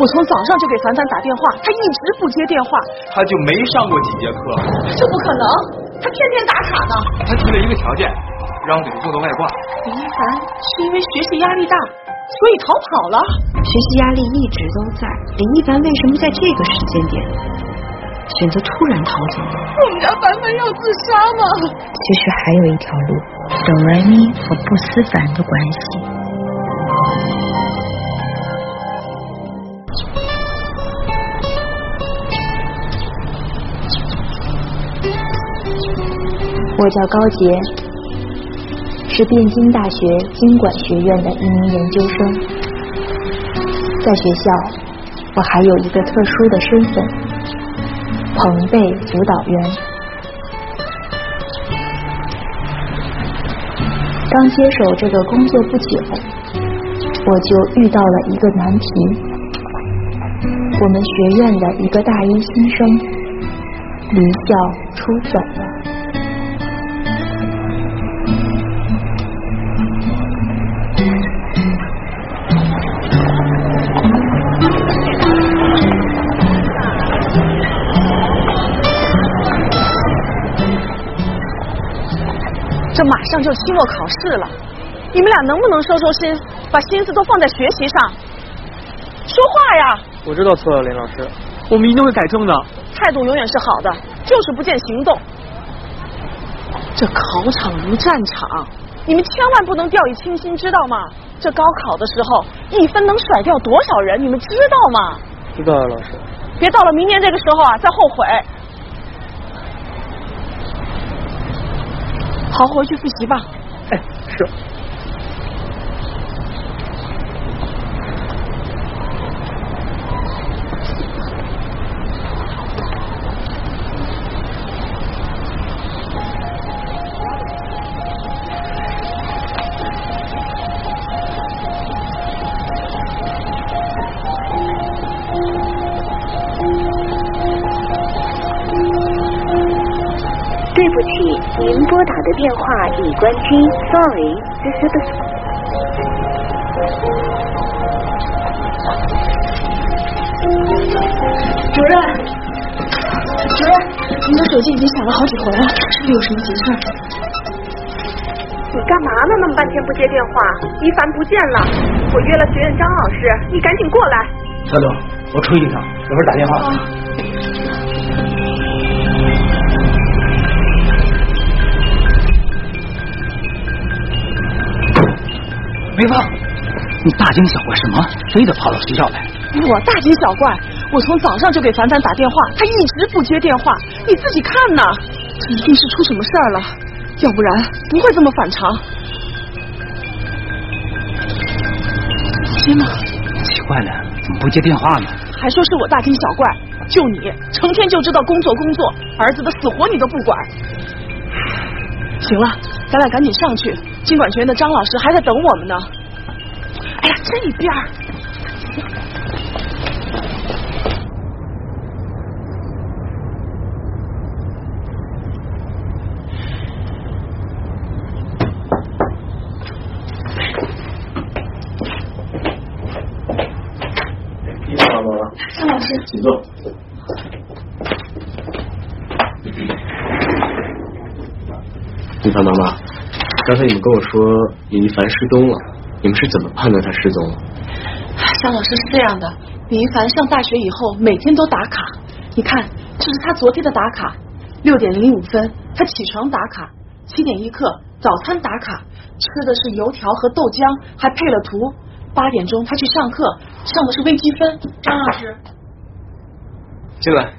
我从早上就给凡凡打电话，他一直不接电话。他就没上过几节课？这不可能，他天天打卡呢。他提了一个条件，让我给他做做外挂。林一凡是因为学习压力大，所以逃跑了。学习压力一直都在，林一凡为什么在这个时间点选择突然逃走？我们家凡凡要自杀吗？其实还有一条路，哆来咪和不思凡的关系。我叫高杰，是汴京大学经管学院的一名研究生。在学校，我还有一个特殊的身份——彭贝辅导员。刚接手这个工作不久，我就遇到了一个难题：我们学院的一个大一新生离校出走了。上就期末考试了，你们俩能不能收收心，把心思都放在学习上？说话呀！我知道错了，林老师，我们一定会改正的。态度永远是好的，就是不见行动。这考场如战场，你们千万不能掉以轻心，知道吗？这高考的时候，一分能甩掉多少人，你们知道吗？知道了，老师。别到了明年这个时候啊，再后悔。好，回去复习吧。哎，是。对不起，您拨打的电话已关机。Sorry，this is the。主任，主任，您的手机已经响了好几回了，是不是有什么急事？你干嘛呢？那么半天不接电话？一凡不见了，我约了学院张老师，你赶紧过来。小董，我出去一趟，一会儿打电话。梅芳，你大惊小怪什么？非得跑到学校来？我大惊小怪，我从早上就给凡凡打电话，他一直不接电话，你自己看呐，这一定是出什么事儿了，要不然不会这么反常。接吗？奇怪了，怎么不接电话呢？还说是我大惊小怪，就你成天就知道工作工作，儿子的死活你都不管。行了，咱俩赶紧上去，经管学院的张老师还在等我们呢。哎呀，这边儿。一凡妈妈，张老师，请坐。妈妈，刚才你们跟我说李一凡失踪了，你们是怎么判断他失踪了？张老师是这样的，李一凡上大学以后每天都打卡，你看，这是他昨天的打卡，六点零五分他起床打卡，七点一刻早餐打卡，吃的是油条和豆浆，还配了图。八点钟他去上课，上的是微积分。张老师，进来，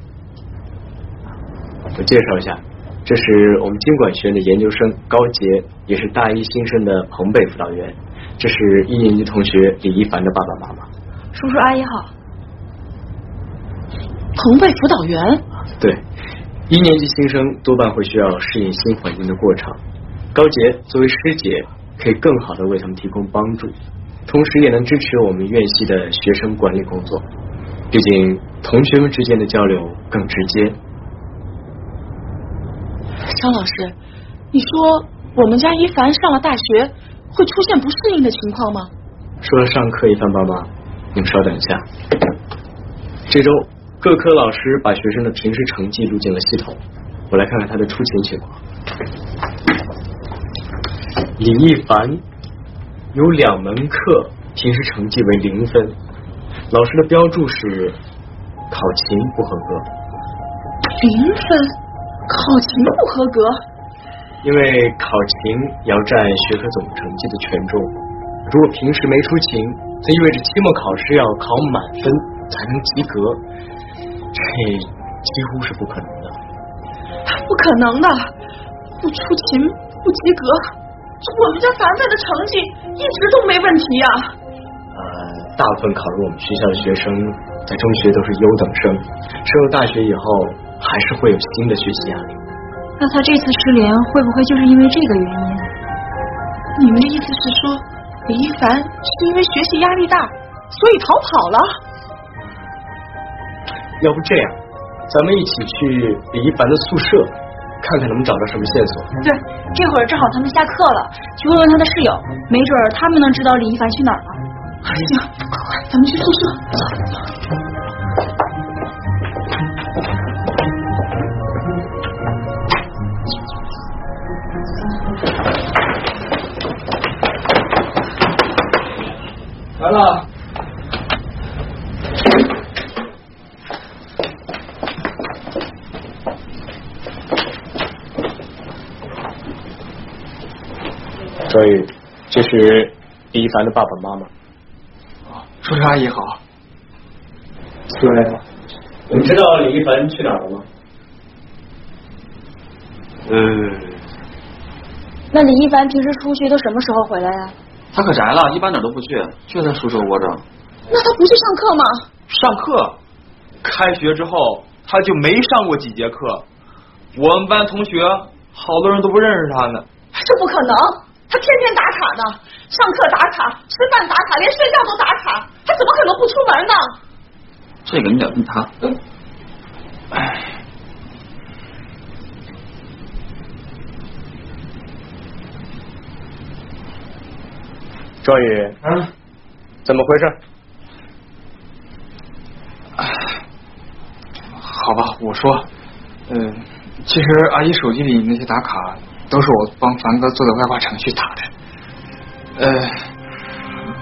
我介绍一下，这是我们经管学院的研究生高杰，也是大一新生的彭贝辅导员，这是一年级同学李一凡的爸爸妈妈。叔叔阿姨好。彭贝辅导员，对，一年级新生多半会需要适应新环境的过程，高杰作为师姐，可以更好的为他们提供帮助。同时也能支持我们院系的学生管理工作，毕竟同学们之间的交流更直接。张老师，你说我们家一凡上了大学会出现不适应的情况吗？说了上课，一凡爸妈，你们稍等一下。这周各科老师把学生的平时成绩录进了系统，我来看看他的出勤情况。李一凡有两门课平时成绩为零分，老师的标注是考勤不合格。零分，考勤不合格。因为考勤要占学科总成绩的权重，如果平时没出勤，则意味着期末考试要考满分才能及格，这几乎是不可能的。不可能的，不出勤不及格，我们家凡凡的成绩一直都没问题呀、呃，大部分考入我们学校的学生，在中学都是优等生，升入大学以后，还是会有新的学习压力。那他这次失联会不会就是因为这个原因？你们的意思是说，李一凡是因为学习压力大，所以逃跑了？要不这样，咱们一起去李一凡的宿舍，看看能不能找到什么线索。对，这会儿正好他们下课了，去问问他的室友，没准他们能知道李一凡去哪儿了。行，快快，咱们去宿舍。来了。所以，这是李一凡的爸爸妈妈。叔叔阿姨好。对，你们知道李一凡去哪儿了吗？嗯，那李一凡平时出去都什么时候回来呀、他可宅了，一般哪儿都不去，就在宿舍窝着。那他不去上课吗？上课，开学之后他就没上过几节课。我们班同学好多人都不认识他呢。这不可能，他天天打卡呢，上课打卡，吃饭打卡，连睡觉都打卡，他怎么可能不出门呢？这个你得问他。唉，庄宇，嗯，怎么回事？好吧，我说，嗯，其实阿姨手机里那些打卡都是我帮凡哥做的外挂程序打的。呃，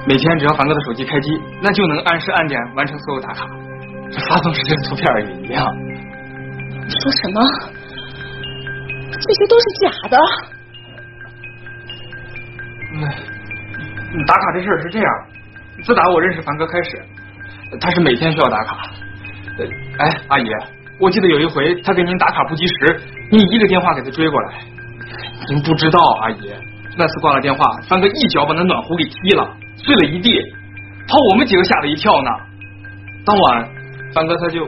每天只要凡哥的手机开机，那就能按时按点完成所有打卡，这发送时间图片也一样。你说什么？这些都是假的。嗯，打卡这事儿是这样，自打我认识凡哥开始，他是每天需要打卡。哎，阿姨，我记得有一回他给您打卡不及时，您一个电话给他追过来，您不知道，阿姨，那次挂了电话，凡哥一脚把那暖壶给踢了，碎了一地，把我们几个吓了一跳呢。当晚，凡哥他就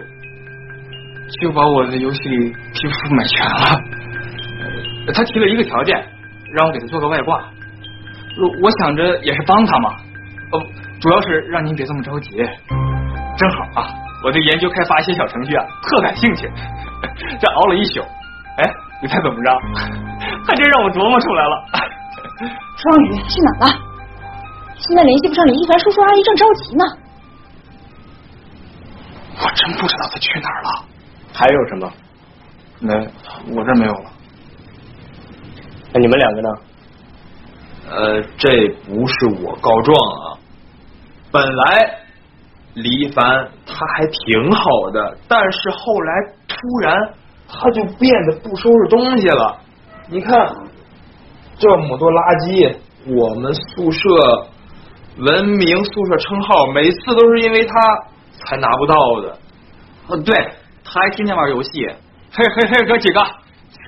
就把我的游戏里皮肤买全了，他提了一个条件，让我给他做个外挂。我我想着也是帮他嘛，哦，主要是让您别这么着急。正好啊，我对研究开发一些小程序啊特感兴趣，这熬了一宿，哎，你猜怎么着？还真让我琢磨出来了。双宇去哪了？现在联系不上李一凡叔叔阿姨，正着急呢。我真不知道他去哪儿了。还有什么？没，我这没有了。那你们两个呢？呃，这不是我告状啊。本来李一凡他还挺好的，但是后来突然他就变得不收拾东西了。你看这么多垃圾，我们宿舍文明宿舍称号，每次都是因为他才拿不到的。哦，对，他还天天玩游戏。嘿嘿嘿，哥几个，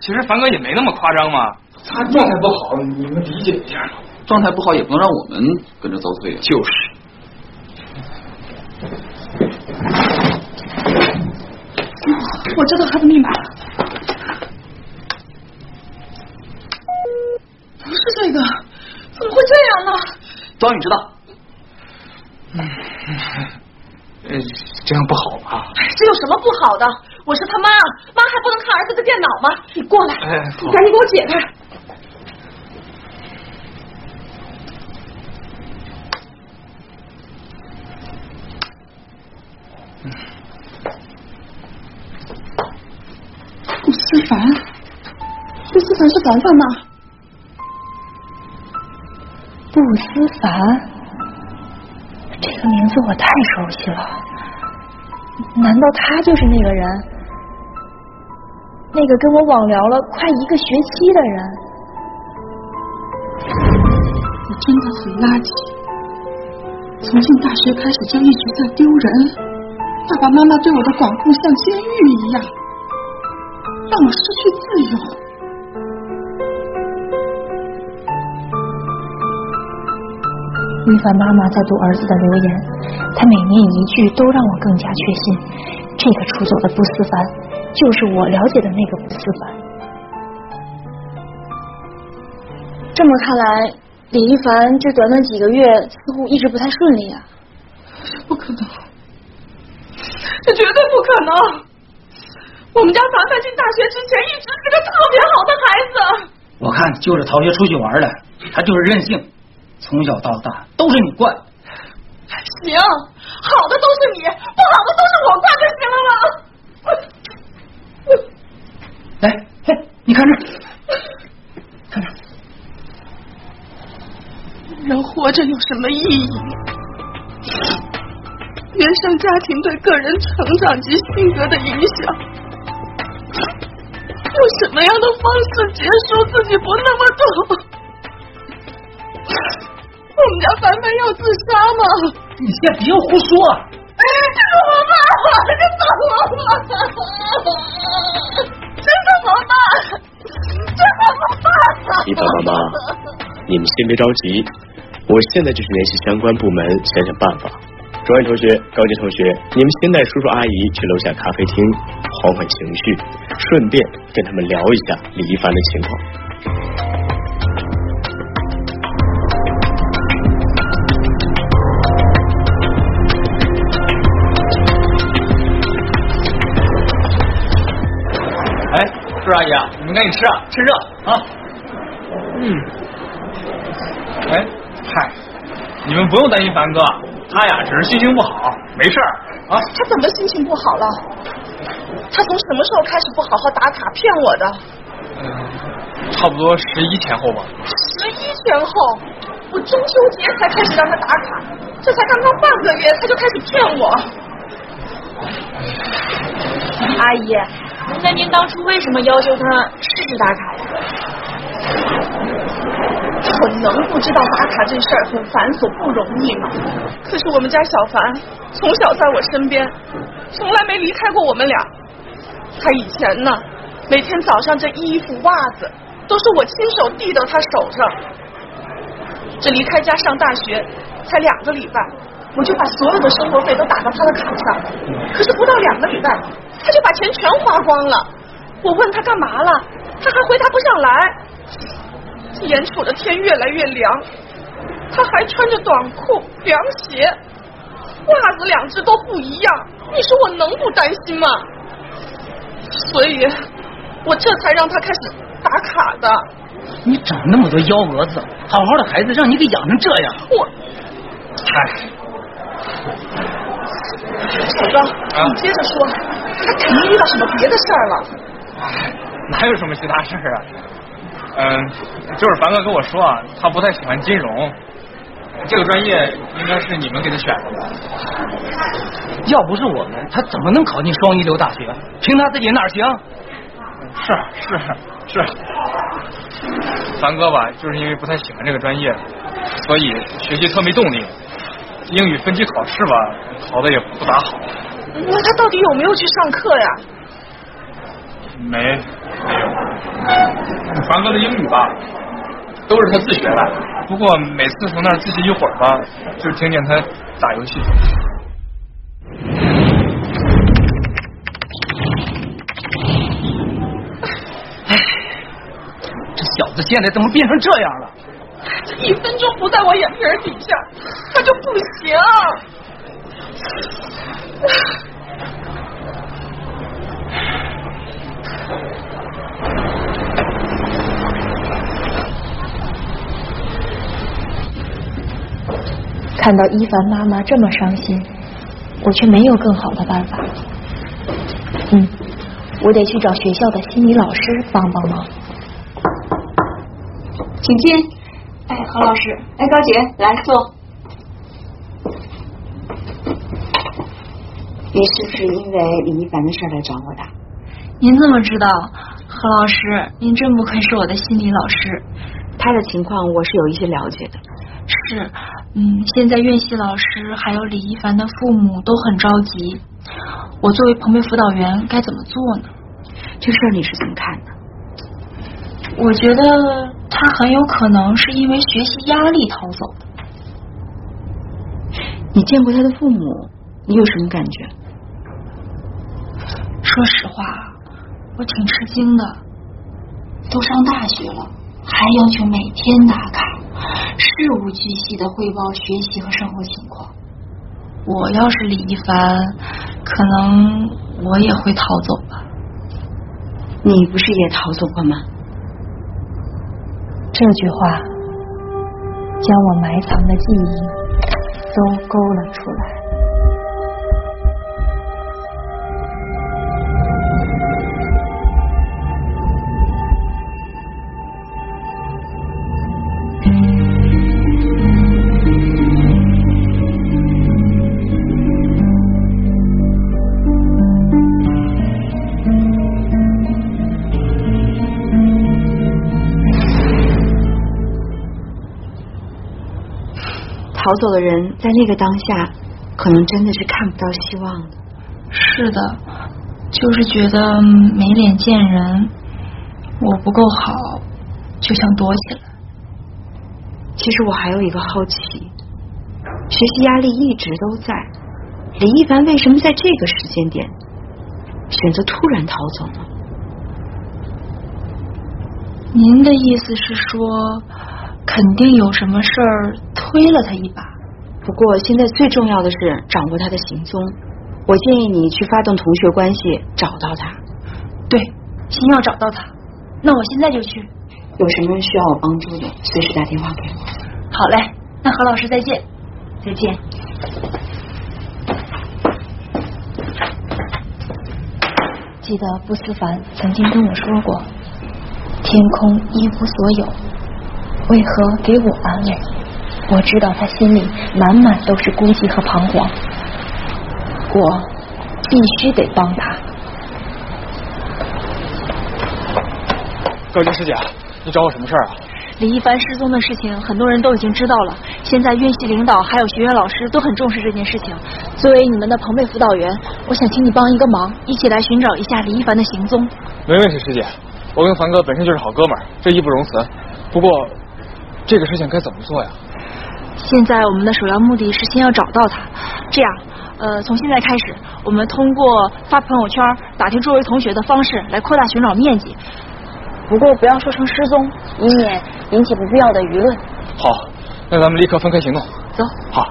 其实凡哥也没那么夸张嘛。他状态不好，你们理解一下。状态不好也不能让我们跟着遭罪啊！就是。我知道他的密码，不是这个，怎么会这样呢？庄宇知道，呃，这样不好吧？这有什么不好的？我是他妈，妈还不能看儿子的电脑吗？你过来，哎赶紧给我解开。思凡，不思凡是凡凡吗？不思凡，这个名字我太熟悉了，难道他就是那个人？那个跟我网聊了快一个学期的人？我真的很垃圾，从进大学开始就一直在丢人。爸爸妈妈对我的管控像监狱一样，让我失去自由。于凡妈妈在读儿子的留言，他每念一句都让我更加确信，这个出走的不思凡就是我了解的那个不思凡。这么看来，李一凡这短短几个月似乎一直不太顺利啊。不可能。这绝对不可能！我们家凡凡进大学之前一直是个特别好的孩子。我看就是逃学出去玩的，他就是任性，从小到大都是你惯。行，好的都是你，不好的都是我惯就行了吗？来，嘿，你看这，看这，人活着有什么意义？原生家庭对个人成长及性格的影响，样的方式结束自己不那么痛？我们家凡凡要自杀吗？你先别胡说！这怎么办？这怎么办？这怎么办？这怎么办？一凡妈妈，你们先别着急，我现在就去联系相关部门想想办法。庄远同学、高杰同学，你们先带叔叔阿姨去楼下咖啡厅缓缓情绪，顺便跟他们聊一下李一凡的情况。哎，叔叔阿姨啊，你们赶紧吃啊，趁热啊。嗯。哎，嗨，你们不用担心凡哥，他呀只是心情不好，没事儿啊。他怎么心情不好了？他从什么时候开始不好好打卡骗我的？嗯，差不多十一前后吧。十一前后，我中秋节才开始让他打卡，这才刚刚半个月，他就开始骗我。阿姨，那您当初为什么要求他试试打卡呀？我能不知道打卡这事儿很繁琐不容易吗？可是我们家小凡从小在我身边，从来没离开过我们俩。他以前呢，每天早上这衣服袜子都是我亲手递到他手上。这离开家上大学才两个礼拜，我就把所有的生活费都打到他的卡上。可是不到两个礼拜，他就把钱全花光了。我问他干嘛了，他还回答不上来。眼瞅着天越来越凉，他还穿着短裤、凉鞋，袜子两只都不一样。你说我能不担心吗？所以，我这才让他开始打卡的。你长那么多幺蛾子，好好的孩子让你给养成这样。我，嗨，小张，你接着说，他肯定遇到什么别的事儿了。哎，哪有什么其他事儿啊？嗯，就是凡哥跟我说啊，他不太喜欢金融，这个专业应该是你们给他选的吧？要不是我们，他怎么能考进双一流大学？凭他自己哪行？是是是，凡哥吧，就是因为不太喜欢这个专业，所以学习特没动力。英语分级考试吧，考的也不咋好。那他到底有没有去上课呀？没没有，凡哥的英语吧，都是他自学的。不过每次从那儿自习一会儿吧，就听见他打游戏。这小子现在怎么变成这样了？这一分钟不在我眼皮底下，他就不行。看到一凡妈妈这么伤心，我却没有更好的办法。嗯，我得去找学校的心理老师帮帮忙。请进。哎，何老师，哎，高姐，来坐。你是不是因为李一凡的事来找我的？您怎么知道？何老师，您真不愧是我的心理老师。他的情况我是有一些了解的。是，嗯，现在院系老师还有李一凡的父母都很着急。我作为朋辈辅导员该怎么做呢？这事儿你是怎么看的？我觉得他很有可能是因为学习压力逃走的。你见过他的父母，你有什么感觉？说实话，我挺吃惊的。都上大学了，还要求每天打卡，事无巨细的汇报学习和生活情况。我要是李一凡，可能我也会逃走吧。你不是也逃走过吗？这句话将我埋藏的记忆都勾了出来。逃走的人在那个当下，可能真的是看不到希望的。是的，就是觉得没脸见人，我不够好，就想躲起来。其实我还有一个好奇，学习压力一直都在，李一凡为什么在这个时间点选择突然逃走呢？您的意思是说？肯定有什么事儿推了他一把。不过现在最重要的是掌握他的行踪。我建议你去发动同学关系找到他。对，先要找到他。那我现在就去。有什么需要我帮助的，随时打电话给我。好嘞，那何老师再见。再见。记得不思凡曾经跟我说过，天空一无所有。为何给我安慰？我知道他心里满满都是孤寂和彷徨，我必须得帮他。高洁师姐，你找我什么事儿啊？李一凡失踪的事情，很多人都已经知道了。现在院系领导还有学院老师都很重视这件事情。作为你们的朋辈辅导员，我想请你帮一个忙，一起来寻找一下李一凡的行踪。没问题，师姐。我跟凡哥本身就是好哥们儿，这义不容辞。不过。这个事情该怎么做呀？现在我们的首要目的是先要找到他。这样，呃，从现在开始，我们通过发朋友圈、打听周围同学的方式来扩大寻找面积。不过不要说成失踪，以免引起不必要的舆论。好，那咱们立刻分开行动。走。好。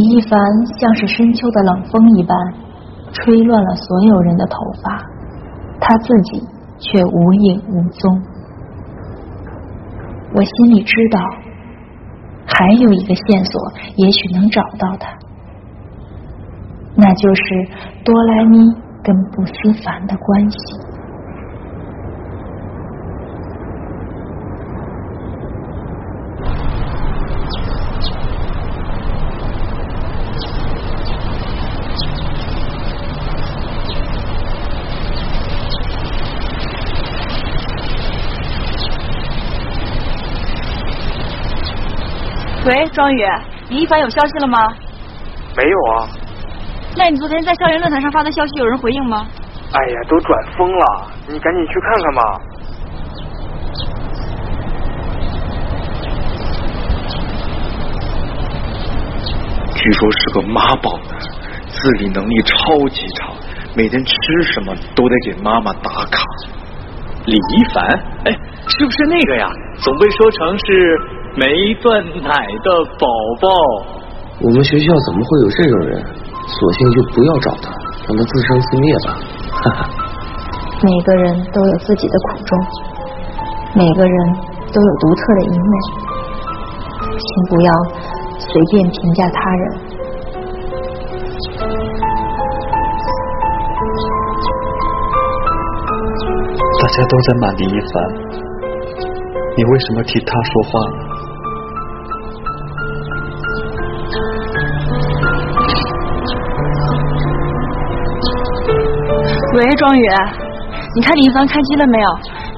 李一凡像是深秋的冷风一般，吹乱了所有人的头发，他自己却无影无踪。我心里知道，还有一个线索，也许能找到他，那就是多莱咪跟不思凡的关系。喂，庄宇，李一凡有消息了吗？没有啊。那你昨天在校园论坛上发的消息有人回应吗？哎呀，都转疯了，你赶紧去看看吧。据说是个妈宝男，自理能力超级差，每天吃什么都得给妈妈打卡。李一凡，哎，是不是那个呀？总被说成是没断奶的宝宝。我们学校怎么会有这种人？索性就不要找他，让他自生自灭吧。哈哈。每个人都有自己的苦衷，每个人都有独特的一面，请不要随便评价他人。大家都在骂李一凡，你为什么替他说话呢？喂，庄宇，你看李一凡开机了没有？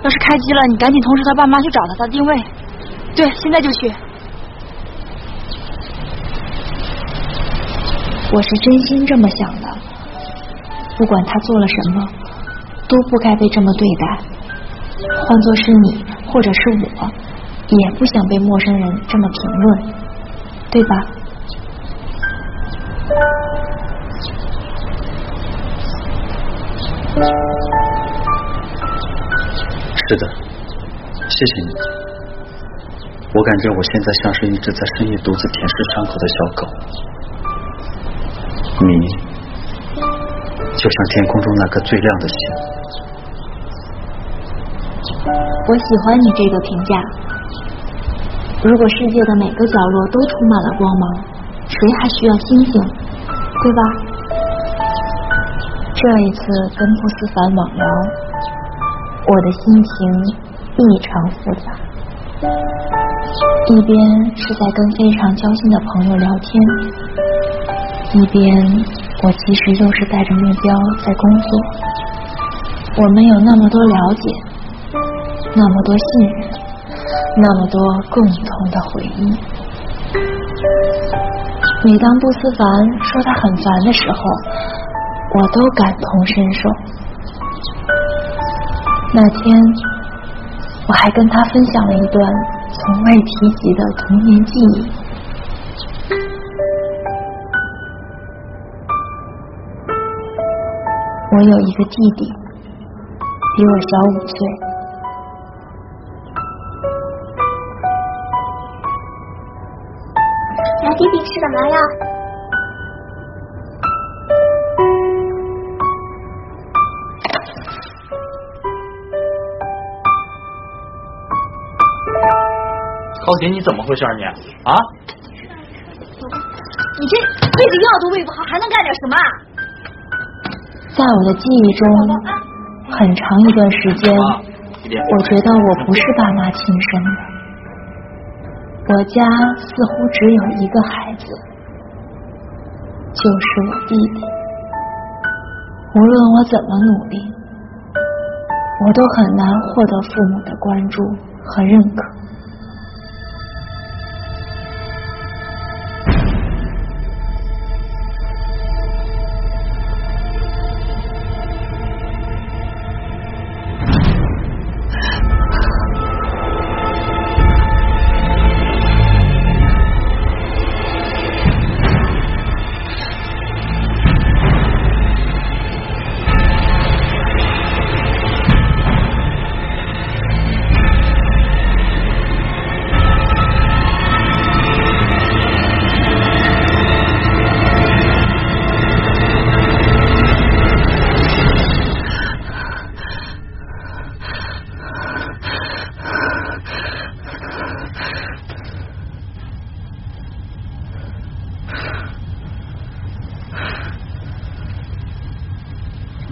要是开机了，你赶紧通知他爸妈去找他，他定位。对，现在就去。我是真心这么想的，不管他做了什么，都不该被这么对待。换做是你或者是我，也不想被陌生人这么评论，对吧？是的，谢谢你。我感觉我现在像是一只在深夜独自舔舐伤口的小狗，你就像天空中那颗最亮的星。我喜欢你这个评价。如果世界的每个角落都充满了光芒，谁还需要星星？对吧？这一次跟不思凡网聊，我的心情异常复杂。一边是在跟非常交心的朋友聊天，一边我其实又是带着目标在工作。我们有那么多了解，那么多信任，那么多共同的回忆。每当不思凡说他很烦的时候，我都感同身受。那天，我还跟他分享了一段从未提及的童年记忆。我有一个弟弟，比我小五岁。来，弟弟吃什么呀？高姐，你怎么回事你？啊？你这喂的药都喂不好，还能干点什么？在我的记忆中，很长一段时间，我觉得我不是爸妈亲生的。我家似乎只有一个孩子，就是我弟弟。无论我怎么努力，我都很难获得父母的关注和认可。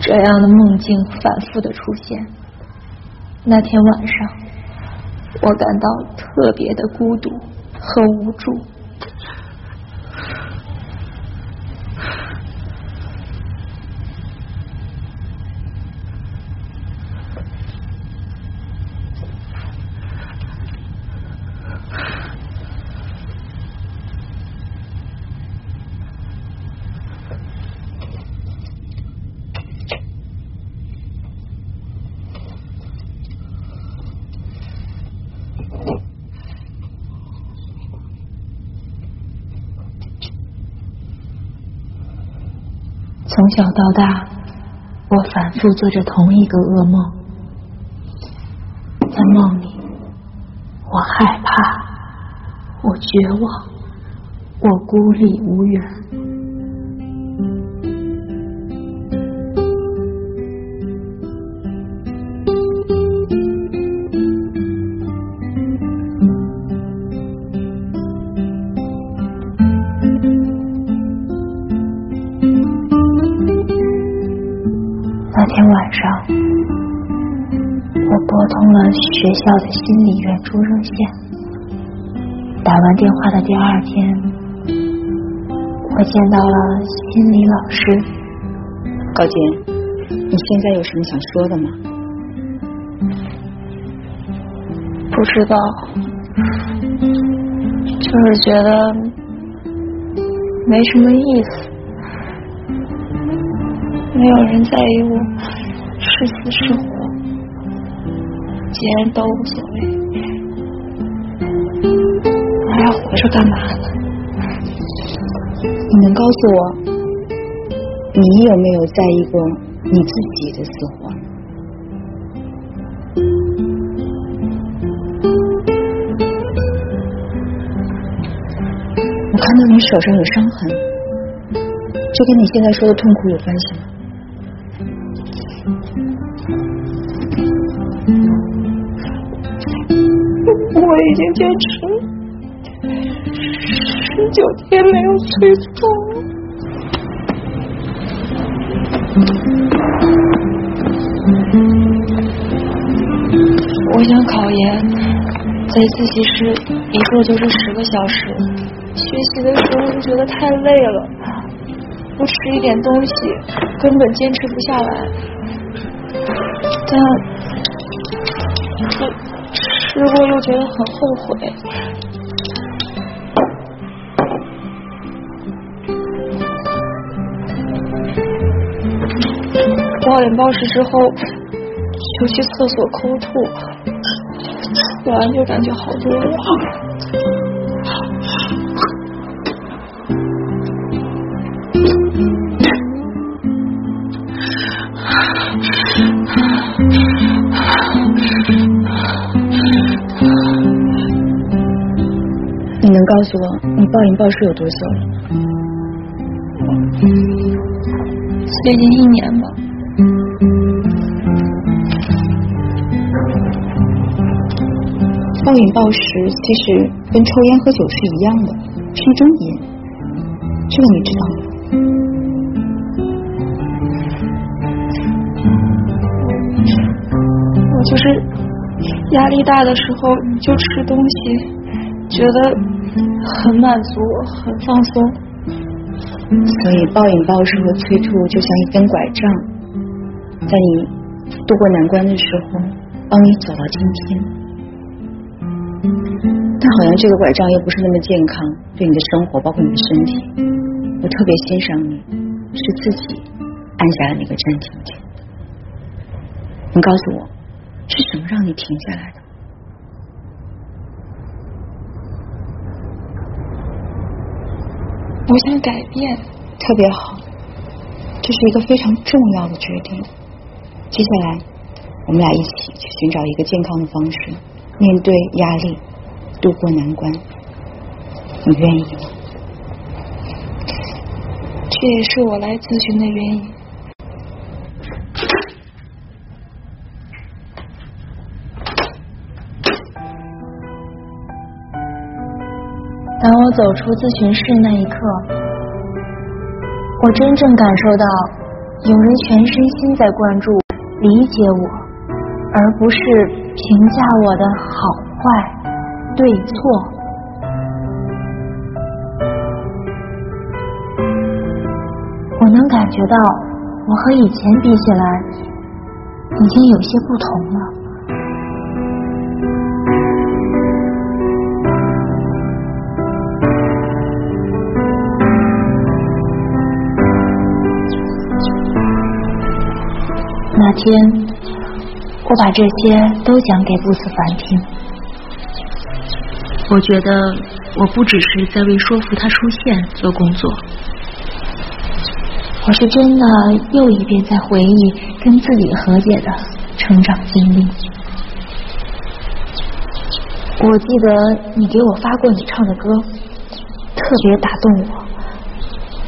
这样的梦境反复的出现。那天晚上，我感到特别的孤独和无助。从小到大，我反复做着同一个噩梦，在梦里，我害怕，我绝望，我孤立无援。拨通了学校的心理援助热线。打完电话的第二天，我见到了心理老师。高洁，你现在有什么想说的吗？不知道，就是觉得没什么意思，没有人在意我。是死是活，既然都无所谓，我还活着干嘛呢？你能告诉我，你有没有在意过你自己的死活？我看到你手上有伤痕，这跟你现在说的痛苦有关系吗？我已经坚持十九天没有催促。我想考研，在自习室一坐就是十个小时，学习的时候就觉得太累了，不吃一点东西根本坚持不下来。但吃过又觉得很后悔。暴饮暴食之后，就去厕所抠吐，吐完就感觉好多了。你能告诉我你暴饮暴食有多久了？最近一年吧。暴饮暴食其实跟抽烟喝酒是一样的，是一种瘾，这个你知道吗？我就是压力大的时候就吃东西，觉得。很满足，很放松。所以暴饮暴食和催吐就像一根拐杖，在你度过难关的时候，帮你走到今天。但好像这个拐杖又不是那么健康，对你的生活，包括你的身体。我特别欣赏你，是自己按下了那个暂停键。你告诉我，是什么让你停下来的？我想改变，特别好，这是一个非常重要的决定。接下来，我们俩一起去寻找一个健康的方式，面对压力，度过难关。你愿意吗？这也是我来咨询的原因。走出咨询室那一刻，我真正感受到有人全身心在关注、理解我，而不是评价我的好坏、对错。我能感觉到，我和以前比起来，已经有些不同了。那天，我把这些都讲给布斯凡听。我觉得我不只是在为说服他出现做工作，我是真的又一遍在回忆跟自己和解的成长经历。我记得你给我发过你唱的歌，特别打动我。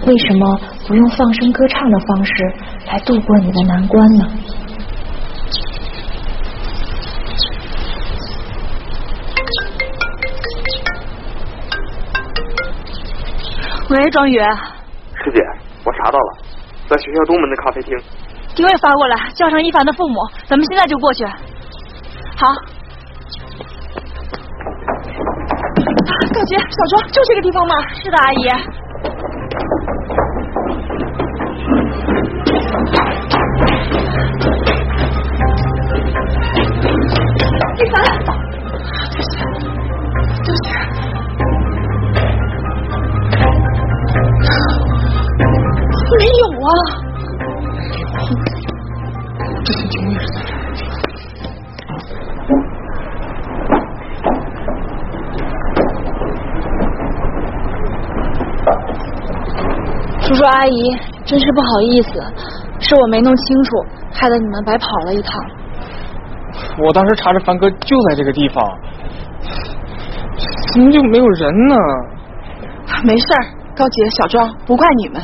为什么不用放声歌唱的方式来度过你的难关呢？喂，庄宇，师姐，我查到了，在学校东门的咖啡厅。定位发过来，叫上一凡的父母，咱们现在就过去。好。高杰，小庄，就这个地方吗？是的，阿姨。一凡，对不起，没有啊。之前警卫是在这儿。叔叔阿姨，真是不好意思，是我没弄清楚，害得你们白跑了一趟。我当时查着凡哥就在这个地方，怎么就没有人呢？没事儿，高杰、小庄，不怪你们。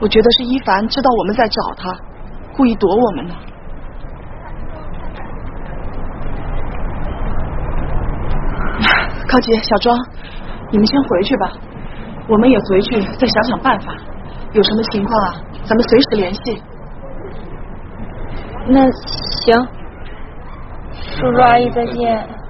我觉得是一凡知道我们在找他，故意躲我们呢。高杰、小庄，你们先回去吧，我们也回去再想想办法。有什么情况啊，咱们随时联系。那行，叔叔阿姨再见。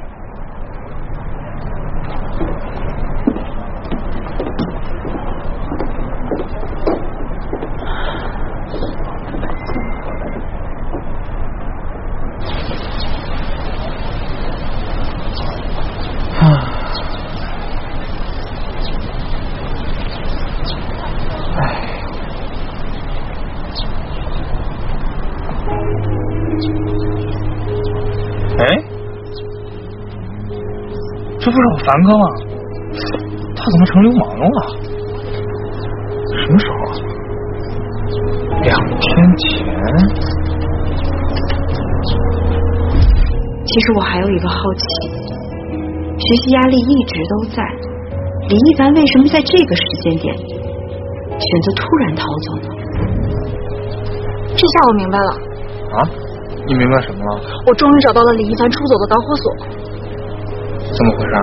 这不是我凡哥吗？他怎么成流氓了？什么时候？两天前。其实我还有一个好奇，学习压力一直都在，李一凡为什么在这个时间点选择突然逃走呢？这下我明白了。啊？你明白什么了？我终于找到了李一凡出走的导火索。怎么回事？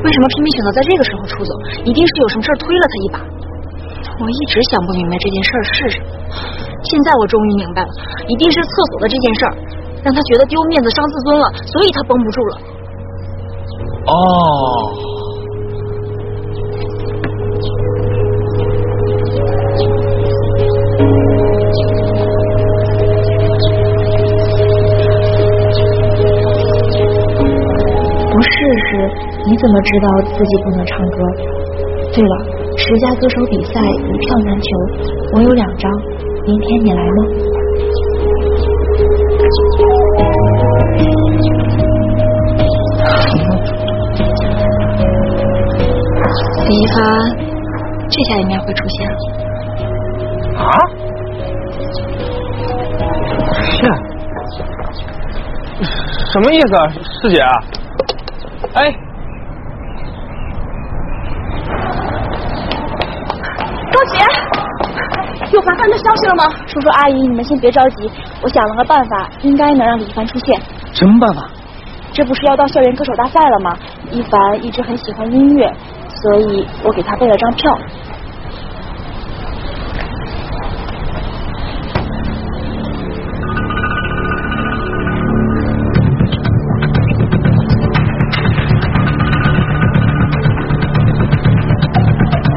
为什么偏偏选择在这个时候出走？一定是有什么事推了他一把。我一直想不明白这件事是什么，现在我终于明白了，一定是厕所的这件事儿，让他觉得丢面子、伤自尊了，所以他绷不住了。哦。你怎么知道自己不能唱歌？对了，十佳歌手比赛一票难求，我有两张，明天你来吗？李一凡，这下应该会出现了。啊？是？什么意思啊，师姐？哎，高杰，有凡凡的消息了吗？叔叔阿姨，你们先别着急，我想了个办法，应该能让李一凡出现。什么办法？这不是要到校园歌手大赛了吗？一凡一直很喜欢音乐，所以我给他备了张票。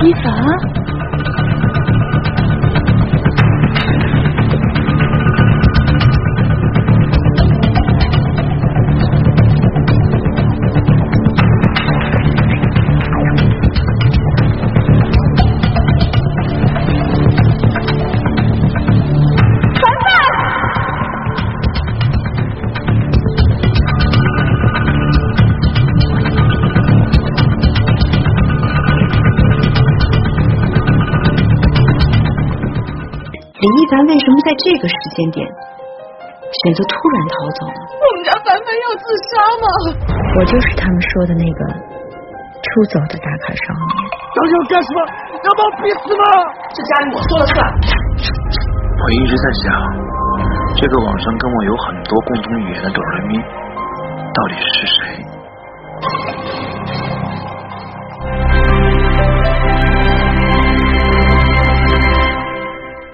一凡，在这个时间点选择突然逃走呢？我们家凡凡要自杀吗？我就是他们说的那个出走的打卡少年。到底要干什么？要把我逼死吗？这家里我说了算。我一直在想，这个网上跟我有很多共同语言的哆来咪，到底是